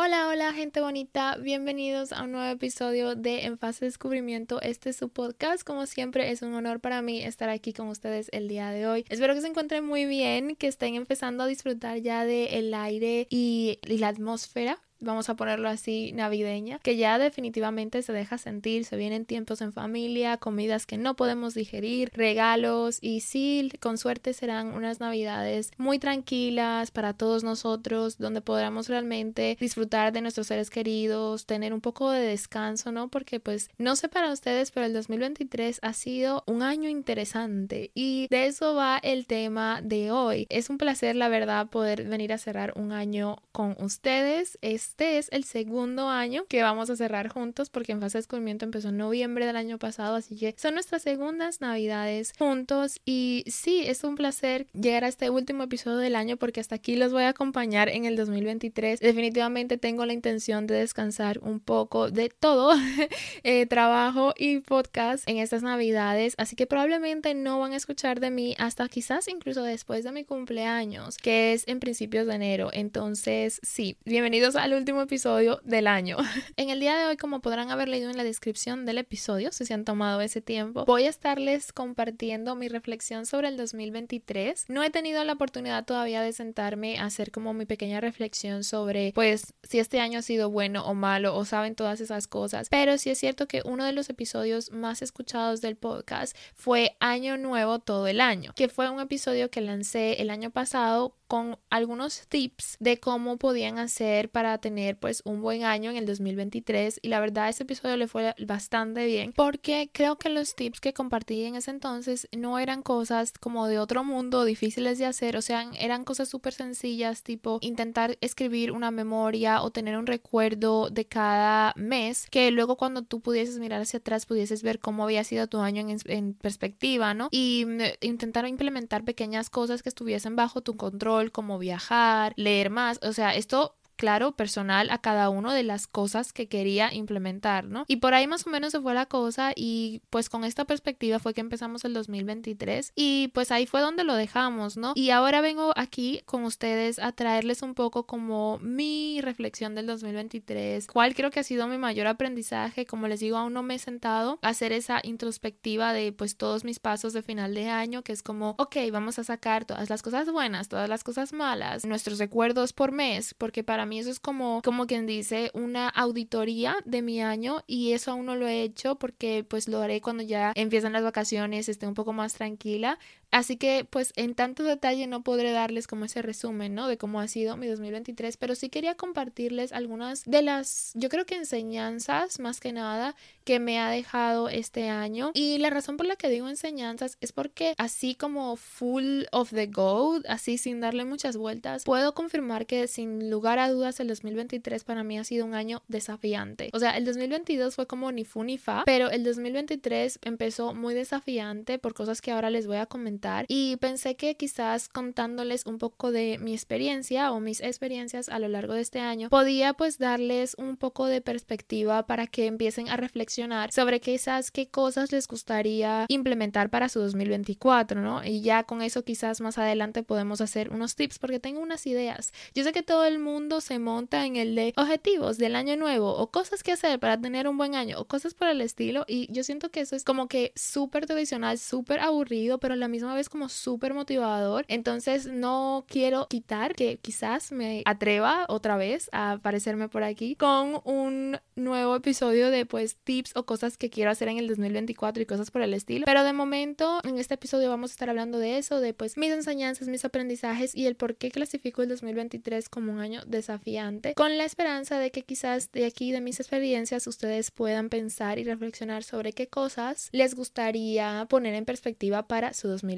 Hola, hola gente bonita, bienvenidos a un nuevo episodio de En Fase de Descubrimiento. Este es su podcast, como siempre es un honor para mí estar aquí con ustedes el día de hoy. Espero que se encuentren muy bien, que estén empezando a disfrutar ya del aire y, y la atmósfera vamos a ponerlo así, navideña, que ya definitivamente se deja sentir, se vienen tiempos en familia, comidas que no podemos digerir, regalos y sí, con suerte serán unas navidades muy tranquilas para todos nosotros, donde podamos realmente disfrutar de nuestros seres queridos, tener un poco de descanso, ¿no? Porque pues no sé para ustedes, pero el 2023 ha sido un año interesante y de eso va el tema de hoy. Es un placer, la verdad, poder venir a cerrar un año con ustedes. Es este es el segundo año que vamos a cerrar juntos porque en fase de descubrimiento empezó en noviembre del año pasado, así que son nuestras segundas navidades juntos y sí, es un placer llegar a este último episodio del año porque hasta aquí los voy a acompañar en el 2023. Definitivamente tengo la intención de descansar un poco de todo, eh, trabajo y podcast en estas navidades, así que probablemente no van a escuchar de mí hasta quizás incluso después de mi cumpleaños, que es en principios de enero. Entonces, sí, bienvenidos al último episodio del año. en el día de hoy, como podrán haber leído en la descripción del episodio, si se han tomado ese tiempo, voy a estarles compartiendo mi reflexión sobre el 2023. No he tenido la oportunidad todavía de sentarme a hacer como mi pequeña reflexión sobre, pues, si este año ha sido bueno o malo o saben todas esas cosas, pero sí es cierto que uno de los episodios más escuchados del podcast fue Año Nuevo todo el año, que fue un episodio que lancé el año pasado con algunos tips de cómo podían hacer para tener pues un buen año en el 2023 y la verdad ese episodio le fue bastante bien porque creo que los tips que compartí en ese entonces no eran cosas como de otro mundo difíciles de hacer, o sea, eran cosas súper sencillas tipo intentar escribir una memoria o tener un recuerdo de cada mes que luego cuando tú pudieses mirar hacia atrás pudieses ver cómo había sido tu año en, en perspectiva, ¿no? Y mm, intentar implementar pequeñas cosas que estuviesen bajo tu control como viajar, leer más, o sea, esto claro, personal a cada uno de las cosas que quería implementar, ¿no? Y por ahí más o menos se fue la cosa y pues con esta perspectiva fue que empezamos el 2023 y pues ahí fue donde lo dejamos, ¿no? Y ahora vengo aquí con ustedes a traerles un poco como mi reflexión del 2023, cuál creo que ha sido mi mayor aprendizaje, como les digo, aún no me he sentado a hacer esa introspectiva de pues todos mis pasos de final de año, que es como, ok, vamos a sacar todas las cosas buenas, todas las cosas malas, nuestros recuerdos por mes, porque para mí eso es como, como quien dice, una auditoría de mi año y eso aún no lo he hecho porque pues lo haré cuando ya empiezan las vacaciones, esté un poco más tranquila, Así que pues en tanto detalle no podré darles como ese resumen, ¿no? De cómo ha sido mi 2023, pero sí quería compartirles algunas de las, yo creo que enseñanzas más que nada que me ha dejado este año. Y la razón por la que digo enseñanzas es porque así como full of the go, así sin darle muchas vueltas, puedo confirmar que sin lugar a dudas el 2023 para mí ha sido un año desafiante. O sea, el 2022 fue como ni fu ni fa, pero el 2023 empezó muy desafiante por cosas que ahora les voy a comentar y pensé que quizás contándoles un poco de mi experiencia o mis experiencias a lo largo de este año podía pues darles un poco de perspectiva para que empiecen a reflexionar sobre quizás qué cosas les gustaría implementar para su 2024, ¿no? Y ya con eso quizás más adelante podemos hacer unos tips porque tengo unas ideas. Yo sé que todo el mundo se monta en el de objetivos del año nuevo o cosas que hacer para tener un buen año o cosas por el estilo y yo siento que eso es como que súper tradicional, súper aburrido, pero la misma vez como súper motivador. Entonces no quiero quitar que quizás me atreva otra vez a aparecerme por aquí con un nuevo episodio de pues tips o cosas que quiero hacer en el 2024 y cosas por el estilo. Pero de momento en este episodio vamos a estar hablando de eso, de pues mis enseñanzas, mis aprendizajes y el por qué clasifico el 2023 como un año desafiante, con la esperanza de que quizás de aquí de mis experiencias ustedes puedan pensar y reflexionar sobre qué cosas les gustaría poner en perspectiva para su 2023.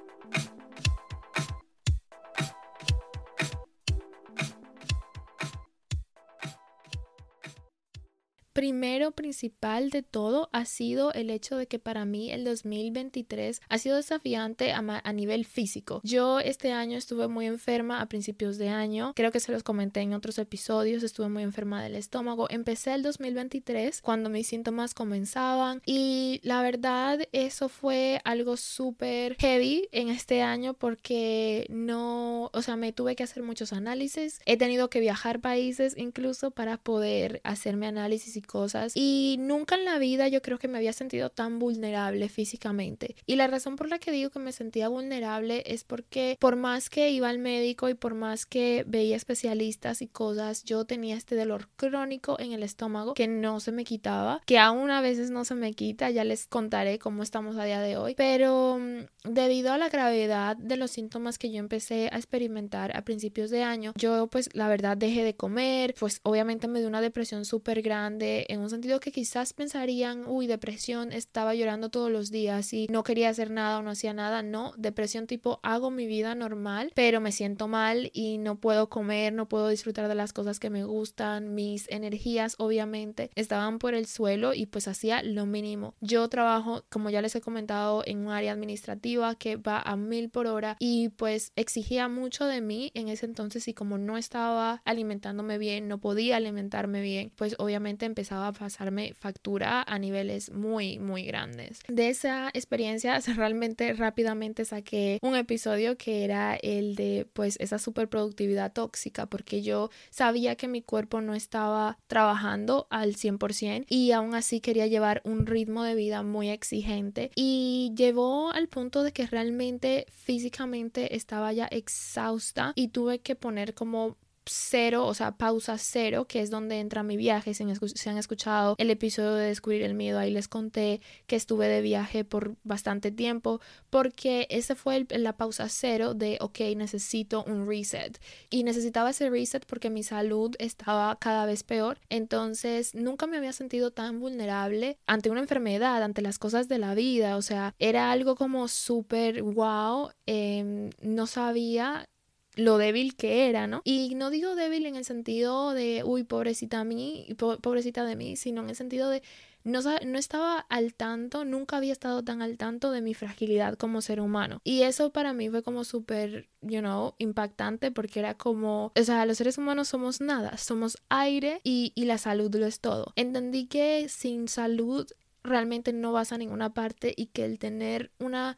Primero principal de todo ha sido el hecho de que para mí el 2023 ha sido desafiante a, nivel físico. Yo este año estuve muy enferma a principios de año, creo que se los comenté en otros episodios, estuve muy enferma del estómago. Empecé el 2023 cuando mis síntomas comenzaban y la verdad eso fue algo súper heavy en este año porque no, o sea, me tuve que hacer muchos análisis, he tenido que viajar países incluso para poder hacerme análisis cosas y nunca en la vida yo creo que me había sentido tan vulnerable físicamente. Y la razón por la que digo que me sentía vulnerable es porque por más que iba al médico y por más que veía especialistas y cosas, yo tenía este dolor crónico en el estómago que no se me quitaba, que aún a veces no se me quita, ya les contaré cómo estamos a día de hoy, pero mm, debido a la gravedad de los síntomas que yo empecé a experimentar a principios de año, yo pues la verdad dejé de comer, pues obviamente me dio una depresión súper grande, en un sentido que quizás pensarían, uy, depresión, estaba llorando todos los días y no quería hacer nada o no hacía nada. No, depresión tipo hago mi vida normal, pero me siento mal y no puedo comer, no puedo disfrutar de las cosas que me gustan, mis energías obviamente estaban por el suelo y pues hacía lo mínimo. Yo trabajo, como ya les he comentado, en un área administrativa que va a mil por hora y pues exigía mucho de mí en ese entonces y como no estaba alimentándome bien, no podía alimentarme bien, pues obviamente empecé empezaba a pasarme factura a niveles muy, muy grandes. De esa experiencia realmente rápidamente saqué un episodio que era el de pues esa superproductividad tóxica porque yo sabía que mi cuerpo no estaba trabajando al 100% y aún así quería llevar un ritmo de vida muy exigente y llevó al punto de que realmente físicamente estaba ya exhausta y tuve que poner como cero, o sea, pausa cero, que es donde entra mi viaje. Si, han escuchado el episodio de Descubrir el Miedo, ahí les conté que estuve de viaje por bastante tiempo, porque ese fue la pausa cero de, ok, necesito un reset. Y necesitaba ese reset porque mi salud estaba cada vez peor. Entonces, nunca me había sentido tan vulnerable ante una enfermedad, ante las cosas de la vida. O sea, era algo como súper wow. Em, no sabía lo débil que era, ¿no? Y no digo débil en el sentido de, uy, pobrecita a mí, pobrecita de mí, sino en el sentido de no, no, estaba al tanto, nunca había estado tan al tanto de mi fragilidad como ser humano. Y eso para mí fue como súper, you know, impactante porque era como, o sea, los seres humanos somos nada, somos aire y, y la salud lo es todo. Entendí que sin salud realmente no vas a ninguna parte y que el tener una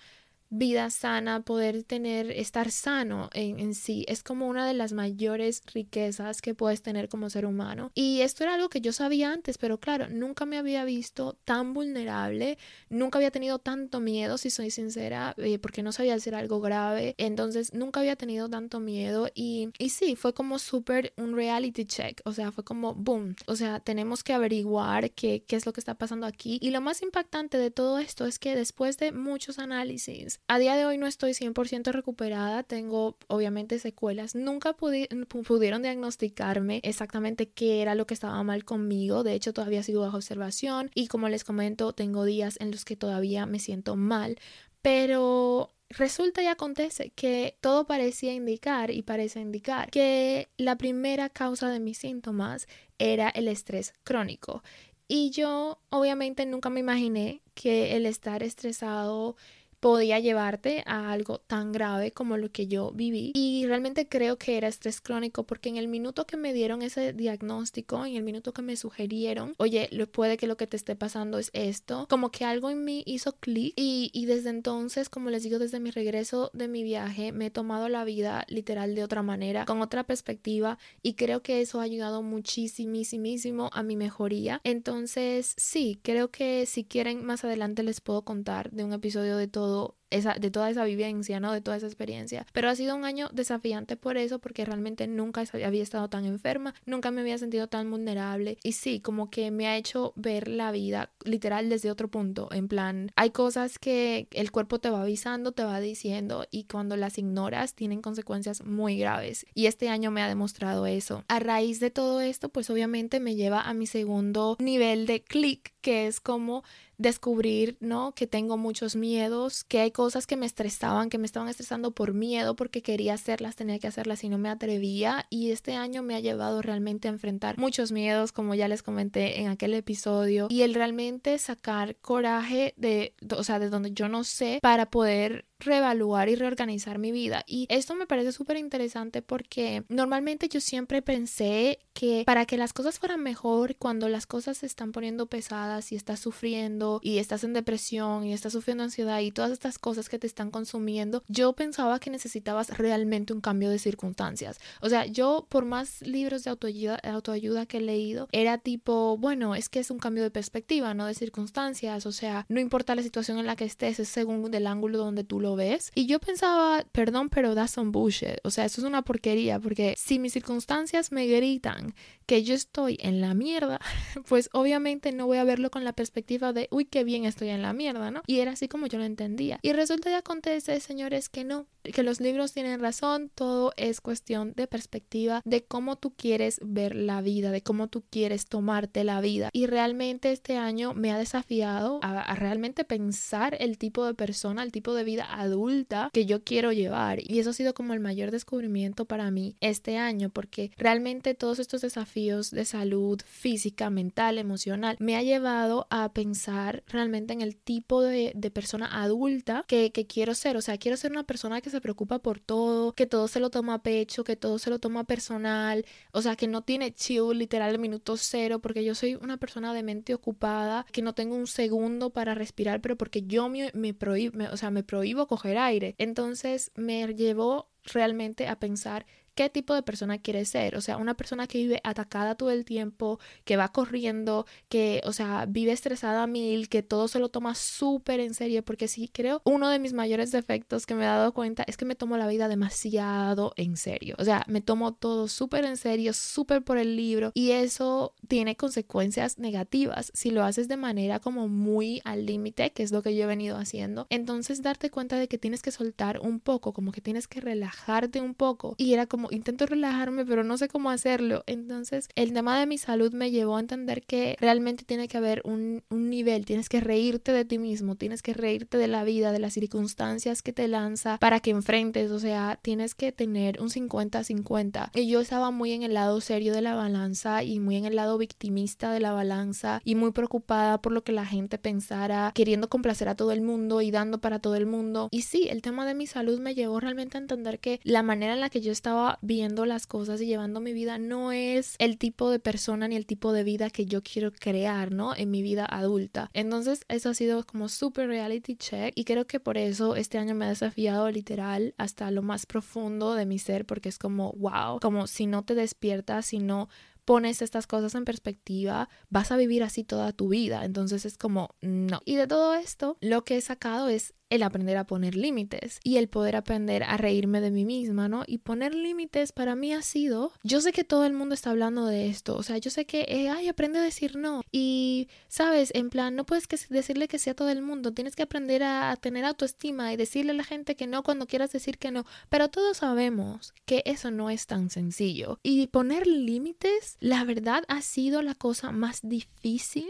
vida sana, poder tener, estar sano en, en, sí, es como una de las mayores riquezas que puedes tener como ser humano. Y esto era algo que yo sabía antes, pero claro, nunca me había visto tan vulnerable, nunca había tenido tanto miedo, si soy sincera, eh, porque no sabía hacer algo grave, entonces nunca había tenido tanto miedo y, y sí, fue como súper un reality check, o sea, fue como boom, o sea, tenemos que averiguar qué, qué es lo que está pasando aquí. Y lo más impactante de todo esto es que después de muchos análisis, a día de hoy no estoy 100% recuperada, tengo obviamente secuelas. Nunca pudieron diagnosticarme exactamente qué era lo que estaba mal conmigo. De hecho, todavía sigo bajo observación y como les comento, tengo días en los que todavía me siento mal. Pero Resulta y acontece que todo parecía indicar y parece indicar que la primera causa de mis síntomas era el estrés crónico. Y yo obviamente nunca me imaginé que el estar estresado podía llevarte a algo tan grave como lo que yo viví. Y realmente creo que era estrés crónico porque en el minuto que me dieron ese diagnóstico, en el minuto que me sugirieron, oye, puede que lo que te esté pasando es esto, como que algo en mí hizo clic y, y desde entonces, como les digo, desde mi regreso de mi viaje, me he tomado la vida literal de otra manera, con otra perspectiva y creo que eso ha ayudado muchísimo a mi mejoría. Entonces, sí, creo que si quieren más adelante les puedo contar de un episodio de todo todo de toda esa vivencia, ¿no? De toda esa experiencia. Pero ha sido un año desafiante por eso, porque realmente nunca había estado tan enferma, nunca me había sentido tan vulnerable. Y sí, como que me ha hecho ver la vida literal desde otro punto. En plan, hay cosas que el cuerpo te va avisando, te va diciendo, y cuando las ignoras tienen consecuencias muy graves. Y este año me ha demostrado eso. A raíz de todo esto, pues obviamente me lleva a mi segundo nivel de clic, que es como descubrir, ¿no? Que tengo muchos miedos, que hay cosas que me estresaban, que me estaban estresando por miedo, porque quería hacerlas, tenía que hacerlas y no me atrevía. Y este año me ha llevado realmente a enfrentar muchos miedos, como ya les comenté en aquel episodio, y el realmente sacar coraje de, o sea, de donde yo no sé, para poder reevaluar y reorganizar mi vida. Y esto me parece súper interesante porque normalmente yo siempre pensé que para que las cosas fueran mejor, cuando las cosas se están poniendo pesadas y estás sufriendo y estás en depresión y estás sufriendo ansiedad y todas estas cosas que te están consumiendo, yo pensaba que necesitabas realmente un cambio de circunstancias. O sea, yo por más libros de autoayuda, autoayuda que he leído, era tipo, bueno, es que es un cambio de perspectiva, no de circunstancias. O sea, no importa la situación en la que estés, es según del ángulo donde tú lo ves. Y yo pensaba, perdón, pero that's some bullshit. O sea, eso es una porquería porque si mis circunstancias me gritan que yo estoy en la mierda, pues obviamente no voy a verlo con la perspectiva de, uy, qué bien estoy en la mierda, ¿no? Y era así como yo lo entendía. Y resulta y acontece, señores, que no, que los libros tienen razón, todo es cuestión de perspectiva, de cómo tú quieres ver la vida, de cómo tú quieres tomarte la vida. Y realmente este año me ha desafiado a, realmente pensar el tipo de persona, el tipo de vida adulta que yo quiero llevar. Y eso ha sido como el mayor descubrimiento para mí este año, porque realmente todos estos desafíos de salud física, mental, emocional, me ha llevado a pensar realmente en el tipo de, persona adulta que, que quiero ser. O sea, quiero ser una persona que se preocupa por todo, que todo se lo toma a pecho, que todo se lo toma personal, o sea, que no tiene chill literal el minuto cero, porque yo soy una persona de mente ocupada, que no tengo un segundo para respirar, pero porque yo me, me prohíbo, o sea, me prohíbo coger aire. Entonces me llevó realmente a pensar qué tipo de persona quieres ser. O sea, una persona que vive atacada todo el tiempo, que va corriendo, que, o sea, vive estresada a mil, que todo se lo toma súper en serio, porque sí, creo, uno de mis mayores defectos que me he dado cuenta es que me tomo la vida demasiado en serio. O sea, me tomo todo súper en serio, súper por el libro, y eso tiene consecuencias negativas si lo haces de manera como muy al límite, que es lo que yo he venido haciendo. Entonces, darte cuenta de que tienes que soltar un poco, como que tienes que relajarte un poco. Y era intento relajarme, pero no sé cómo hacerlo. Entonces, el tema de mi salud me llevó a entender que realmente tiene que haber un, un nivel, tienes que reírte de ti mismo, tienes que reírte de la vida, de las circunstancias que te lanza para que enfrentes, o sea, tienes que tener un 50-50. Y yo estaba muy en el lado serio de la balanza y muy en el lado victimista de la balanza y muy preocupada por lo que la gente pensara, queriendo complacer a todo el mundo y dando para todo el mundo. Y sí, el tema de mi salud me llevó realmente a entender que la manera en la que yo estaba viendo las cosas y llevando mi vida no es el tipo de persona ni el tipo de vida que yo quiero crear, ¿no? En mi vida adulta. Entonces eso ha sido como super reality check y creo que por eso este año me ha desafiado literal hasta lo más profundo de mi ser porque es como, wow, como si no te despiertas, si no pones estas cosas en perspectiva, vas a vivir así toda tu vida. Entonces es como, no. Y de todo esto, lo que he sacado es el aprender a poner límites y el poder aprender a reírme de mí misma, ¿no? Y poner límites para mí ha sido, yo sé que todo el mundo está hablando de esto, o sea, yo sé que, eh, ay, aprende a decir no. Y, sabes, en plan, no puedes que decirle que sea todo el mundo, tienes que aprender a, tener autoestima y decirle a la gente que no cuando quieras decir que no, pero todos sabemos que eso no es tan sencillo. Y poner límites, la verdad, ha sido la cosa más difícil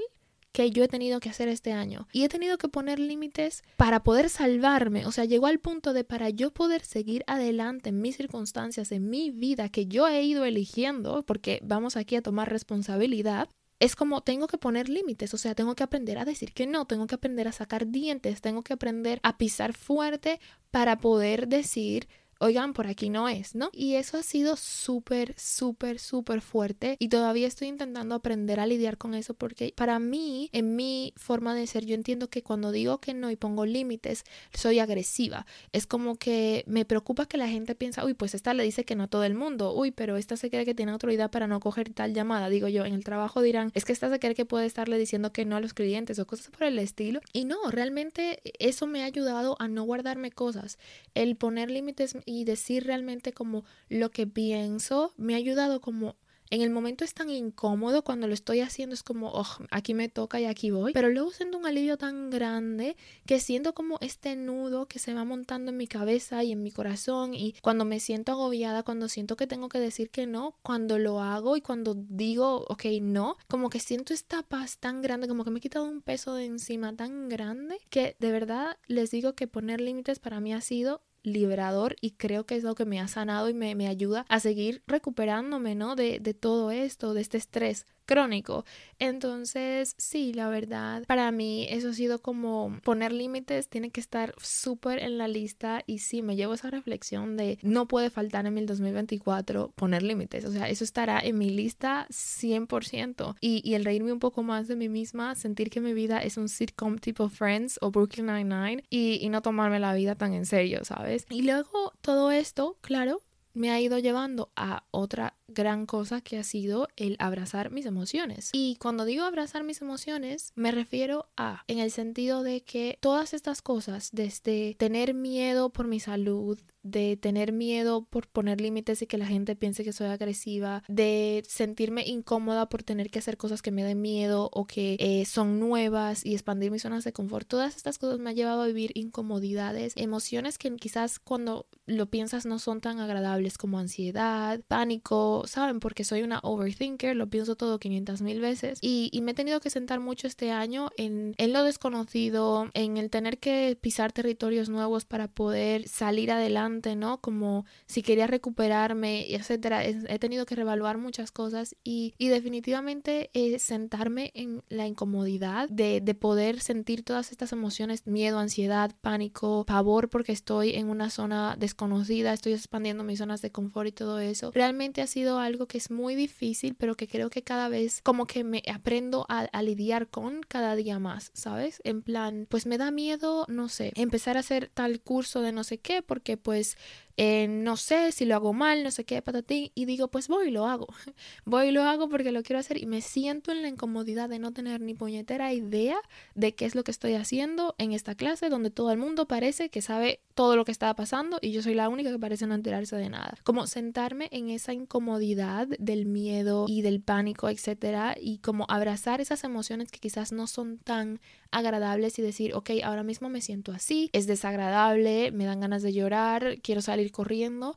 que yo he tenido que hacer este año. Y he tenido que poner límites para poder salvarme. O sea, llegó al punto de para yo poder seguir adelante en mis circunstancias, en mi vida que yo he ido eligiendo, porque vamos aquí a tomar responsabilidad. Es como tengo que poner límites, o sea, tengo que aprender a decir que no, tengo que aprender a sacar dientes, tengo que aprender a pisar fuerte para poder decir, oigan, por aquí no es, ¿no? Y eso ha sido súper, súper, súper fuerte y todavía estoy intentando aprender a lidiar con eso porque para mí, en mi forma de ser, yo entiendo que cuando digo que no y pongo límites, soy agresiva. Es como que me preocupa que la gente piensa, uy, pues esta le dice que no a todo el mundo, uy, pero esta se cree que tiene autoridad para no coger tal llamada. Digo yo, en el trabajo dirán, es que esta se cree que puede estarle diciendo que no a los clientes o cosas por el estilo. Y no, realmente eso me ha ayudado a no guardarme cosas. El poner límites decir realmente como lo que pienso me ha ayudado como en el momento es tan incómodo cuando lo estoy haciendo, es como, oh, aquí me toca y aquí voy. Pero luego siento un alivio tan grande que siento como este nudo que se va montando en mi cabeza y en mi corazón. Y cuando me siento agobiada, cuando siento que tengo que decir que no, cuando lo hago y cuando digo, ok, no, como que siento esta paz tan grande, como que me he quitado un peso de encima tan grande que de verdad les digo que poner límites para mí ha sido liberador y creo que es lo que me ha sanado y me, me ayuda a seguir recuperándome, ¿no? De, de todo esto, de este estrés crónico. Entonces, sí, la verdad, para mí eso ha sido como poner límites, tiene que estar súper en la lista y sí, me llevo esa reflexión de no puede faltar en el 2024 poner límites, o sea, eso estará en mi lista 100% y, y el reírme un poco más de mí misma, sentir que mi vida es un sitcom tipo Friends o Brooklyn Nine-Nine y, y no tomarme la vida tan en serio, ¿sabes? Y luego todo esto, claro, me ha ido llevando a otra gran cosa que ha sido el abrazar mis emociones. Y cuando digo abrazar mis emociones, me refiero a en el sentido de que todas estas cosas, desde tener miedo por mi salud, de tener miedo por poner límites y que la gente piense que soy agresiva, de sentirme incómoda por tener que hacer cosas que me den miedo o que eh, son nuevas y expandir mis zonas de confort. Todas estas cosas me han llevado a vivir incomodidades, emociones que quizás cuando lo piensas no son tan agradables como ansiedad, pánico, ¿saben? Porque soy una overthinker, lo pienso todo 500 mil veces y, me he tenido que sentar mucho este año en, en lo desconocido, en el tener que pisar territorios nuevos para poder salir adelante, ¿no? Como si quería recuperarme, etcétera. He tenido que revaluar muchas cosas y, y definitivamente eh, sentarme en la incomodidad de, de poder sentir todas estas emociones, miedo, ansiedad, pánico, pavor porque estoy en una zona desconocida, estoy expandiendo mis zonas de confort y todo eso. Realmente ha sido algo que es muy difícil, pero que creo que cada vez como que me aprendo a, a lidiar con cada día más, ¿sabes? En plan, pues me da miedo, no sé, empezar a hacer tal curso de no sé qué, porque pues eh, no sé si lo hago mal, no sé qué, patatín, y digo, pues voy y lo hago. voy y lo hago porque lo quiero hacer y me siento en la incomodidad de no tener ni puñetera idea de qué es lo que estoy haciendo en esta clase donde todo el mundo parece que sabe todo lo que está pasando y yo soy la única que parece no enterarse de nada. Como sentarme en esa incomodidad del miedo y del pánico, etcétera, y como abrazar esas emociones que quizás no son tan agradables y decir, ok, ahora mismo me siento así, es desagradable, me dan ganas de llorar, quiero salir corriendo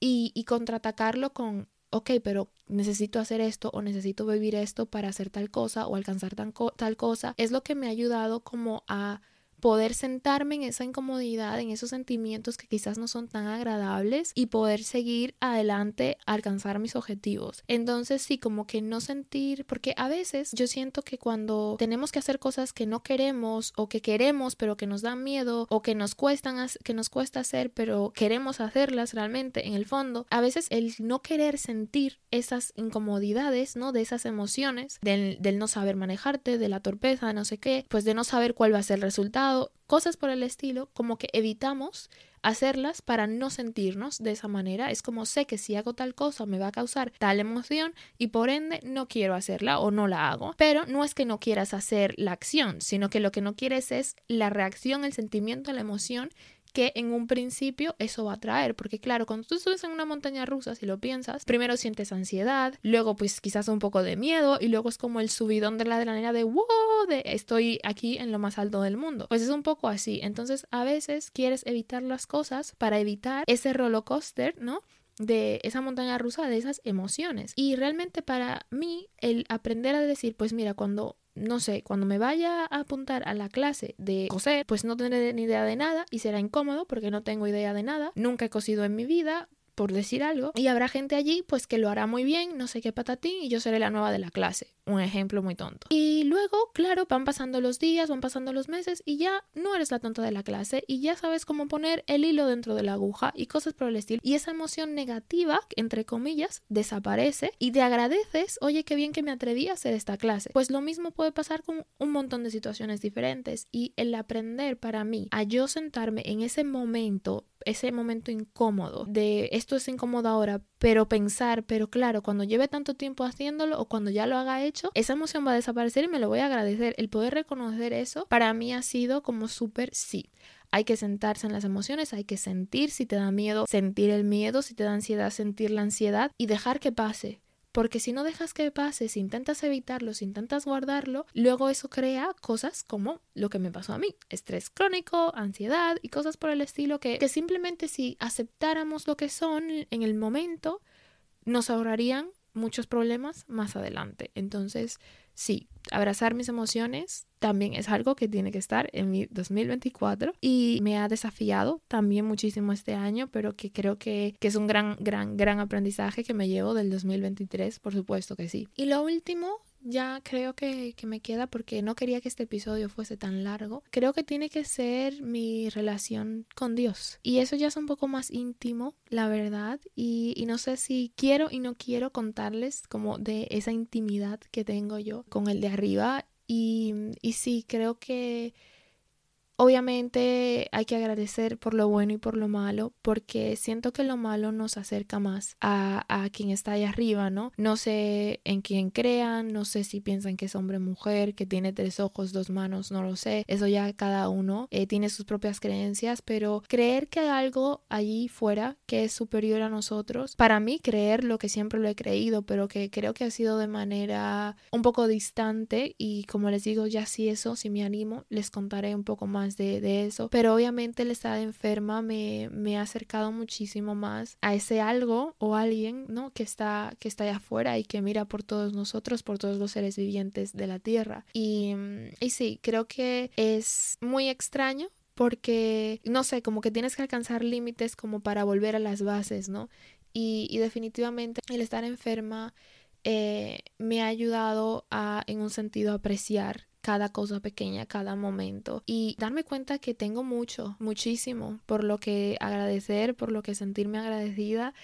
y, y contraatacarlo con, ok, pero necesito hacer esto o necesito vivir esto para hacer tal cosa o alcanzar tal cosa, es lo que me ha ayudado como a poder sentarme en esa incomodidad, en esos sentimientos que quizás no son tan agradables y poder seguir adelante, alcanzar mis objetivos. Entonces sí, como que no sentir, porque a veces yo siento que cuando tenemos que hacer cosas que no queremos o que queremos pero que nos dan miedo o que nos cuestan, que nos cuesta hacer pero queremos hacerlas realmente en el fondo, a veces el no querer sentir esas incomodidades, ¿no? De esas emociones, del, del no saber manejarte, de la torpeza, no sé qué, pues de no saber cuál va a ser el resultado cosas por el estilo, como que evitamos hacerlas para no sentirnos de esa manera. Es como sé que si hago tal cosa me va a causar tal emoción y por ende no quiero hacerla o no la hago. Pero no es que no quieras hacer la acción, sino que lo que no quieres es la reacción, el sentimiento, la emoción que en un principio eso va a traer, porque claro, cuando tú subes en una montaña rusa, si lo piensas, primero sientes ansiedad, luego pues quizás un poco de miedo y luego es como el subidón de la adrenalina de wow, de estoy aquí en lo más alto del mundo. Pues es un poco así. Entonces, a veces quieres evitar las cosas para evitar ese roller coaster, ¿no? De esa montaña rusa de esas emociones. Y realmente para mí el aprender a decir, pues mira, cuando no sé, cuando me vaya a apuntar a la clase de coser, pues no tendré ni idea de nada y será incómodo porque no tengo idea de nada. Nunca he cosido en mi vida, por decir algo, y habrá gente allí pues que lo hará muy bien, no sé qué patatín, y yo seré la nueva de la clase. Un ejemplo muy tonto. Y luego, claro, van pasando los días, van pasando los meses y ya no eres la tonta de la clase y ya sabes cómo poner el hilo dentro de la aguja y cosas por el estilo. Y esa emoción negativa, entre comillas, desaparece y te agradeces, oye, qué bien que me atreví a hacer esta clase. Pues lo mismo puede pasar con un montón de situaciones diferentes y el aprender para mí a yo sentarme en ese momento ese momento incómodo de esto es incómodo ahora, pero pensar, pero claro, cuando lleve tanto tiempo haciéndolo o cuando ya lo haga hecho, esa emoción va a desaparecer y me lo voy a agradecer. El poder reconocer eso para mí ha sido como súper sí. Hay que sentarse en las emociones, hay que sentir si te da miedo, sentir el miedo, si te da ansiedad, sentir la ansiedad y dejar que pase. Porque si no dejas que pase, si intentas evitarlo, si intentas guardarlo, luego eso crea cosas como lo que me pasó a mí, estrés crónico, ansiedad y cosas por el estilo que, que simplemente si aceptáramos lo que son en el momento, nos ahorrarían muchos problemas más adelante. Entonces, sí, abrazar mis emociones también es algo que tiene que estar en mi 2024 y me ha desafiado también muchísimo este año, pero que creo que, que es un gran, gran, gran aprendizaje que me llevo del 2023, por supuesto que sí. Y lo último ya creo que, me queda porque no quería que este episodio fuese tan largo. Creo que tiene que ser mi relación con Dios. Y eso ya es un poco más íntimo, la verdad. Y, y no sé si quiero y no quiero contarles como de esa intimidad que tengo yo con el de arriba. Y, y sí, creo que Obviamente hay que agradecer por lo bueno y por lo malo, porque siento que lo malo nos acerca más a, a, quien está ahí arriba, ¿no? No sé en quién crean, no sé si piensan que es hombre o mujer, que tiene tres ojos, dos manos, no lo sé. Eso ya cada uno eh, tiene sus propias creencias, pero creer que hay algo allí fuera que es superior a nosotros, para mí creer lo que siempre lo he creído, pero que creo que ha sido de manera un poco distante y como les digo, ya si eso, si me animo, les contaré un poco más de, eso, pero obviamente el estar enferma me, me, ha acercado muchísimo más a ese algo o alguien, ¿no? Que está, que está allá afuera y que mira por todos nosotros, por todos los seres vivientes de la Tierra. Y, y sí, creo que es muy extraño porque, no sé, como que tienes que alcanzar límites como para volver a las bases, ¿no? Y, y definitivamente el estar enferma eh, me ha ayudado a, en un sentido, apreciar cada cosa pequeña, cada momento y darme cuenta que tengo mucho, muchísimo por lo que agradecer, por lo que sentirme agradecida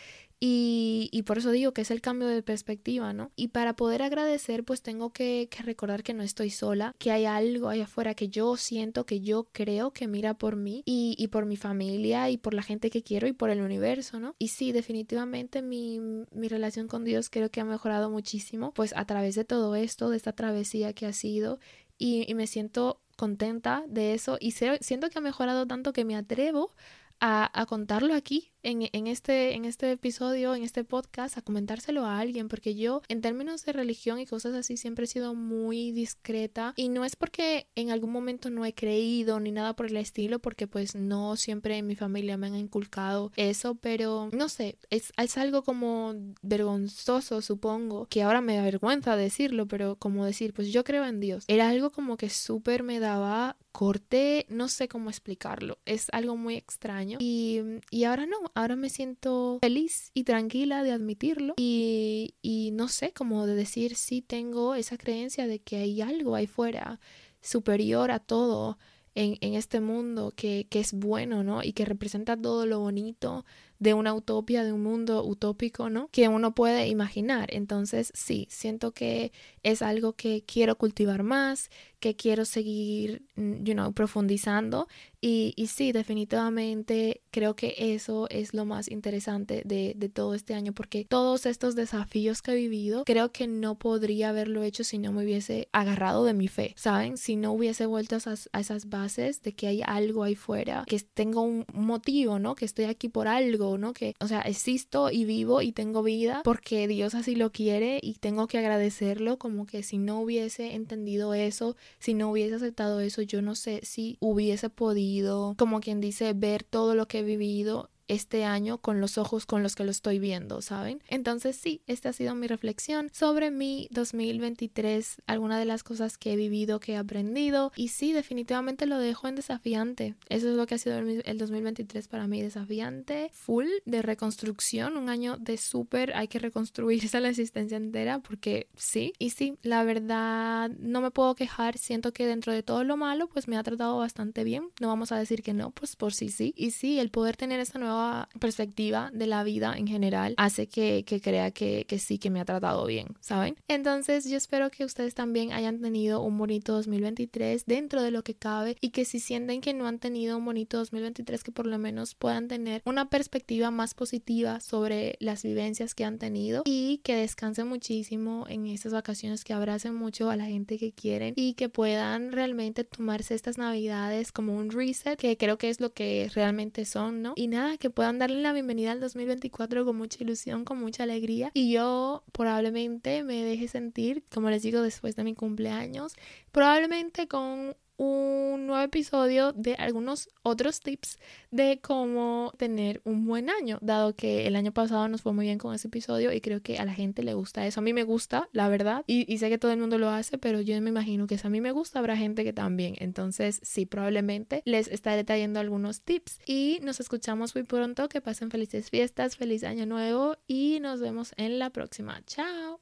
y, por eso digo que es el cambio de perspectiva, ¿no? Y para poder agradecer, pues tengo que, recordar que no estoy sola, que hay algo allá afuera que yo siento, que yo creo que mira por mí y, y por mi familia y por la gente que quiero y por el universo, ¿no? Y sí, definitivamente mi, mi relación con Dios creo que ha mejorado muchísimo, pues a través de todo esto, de esta travesía que ha sido y, me siento contenta de eso y siento que ha mejorado tanto que me atrevo a, contarlo aquí en, este, en este episodio, en este podcast, a comentárselo a alguien, porque yo en términos de religión y cosas así siempre he sido muy discreta y no es porque en algún momento no he creído ni nada por el estilo, porque pues no siempre en mi familia me han inculcado eso, pero no sé, es, es algo como vergonzoso, supongo, que ahora me avergüenza decirlo, pero como decir, pues yo creo en Dios, era algo como que súper me daba corté, no sé cómo explicarlo, es algo muy extraño y, y ahora no, ahora me siento feliz y tranquila de admitirlo y, y no sé, como de decir sí tengo esa creencia de que hay algo ahí fuera superior a todo en, en este mundo que, que, es bueno, ¿no? Y que representa todo lo bonito de una utopía, de un mundo utópico, ¿no? Que uno puede imaginar. Entonces, sí, siento que es algo que quiero cultivar más, que quiero seguir, mm, you know, profundizando. Y, y sí, definitivamente creo que eso es lo más interesante de, de, todo este año, porque todos estos desafíos que he vivido, creo que no podría haberlo hecho si no me hubiese agarrado de mi fe, ¿saben? Si no hubiese vuelto a esas, a esas bases de que hay algo ahí fuera, que tengo un motivo, ¿no? Que estoy aquí por algo, ¿no? Que, o sea, existo y vivo y tengo vida porque Dios así lo quiere y tengo que agradecerlo, como que si no hubiese entendido eso, si no hubiese aceptado eso, yo no sé si hubiese podido, como quien dice, ver todo lo que he vivido este año con los ojos con los que lo estoy viendo, ¿saben? Entonces sí, esta ha sido mi reflexión sobre mi 2023, algunas de las cosas que he vivido, que he aprendido y sí, definitivamente lo dejo en desafiante. Eso es lo que ha sido el 2023 para mí, desafiante, full de reconstrucción, un año de súper, hay que reconstruirse la existencia entera porque sí, y sí, la verdad no me puedo quejar, siento que dentro de todo lo malo pues me ha tratado bastante bien, no vamos a decir que no, pues por sí sí, y sí, el poder tener esta nueva perspectiva de la vida en general hace que, que crea que, que sí, que me ha tratado bien, ¿saben? Entonces yo espero que ustedes también hayan tenido un bonito 2023 dentro de lo que cabe y que si sienten que no han tenido un bonito 2023 que por lo menos puedan tener una perspectiva más positiva sobre las vivencias que han tenido y que descansen muchísimo en estas vacaciones, que abracen mucho a la gente que quieren y que puedan realmente tomarse estas navidades como un reset, que creo que es lo que realmente son, ¿no? Y nada, puedan darle la bienvenida al 2024 con mucha ilusión, con mucha alegría. Y yo probablemente me deje sentir, como les digo, después de mi cumpleaños, probablemente con un nuevo episodio de algunos otros tips de cómo tener un buen año, dado que el año pasado nos fue muy bien con ese episodio y creo que a la gente le gusta eso. A mí me gusta, la verdad, y, sé que todo el mundo lo hace, pero yo me imagino que si a mí me gusta, habrá gente que también. Entonces, sí, probablemente les estaré trayendo algunos tips y nos escuchamos muy pronto. Que pasen felices fiestas, feliz año nuevo y nos vemos en la próxima. Chao.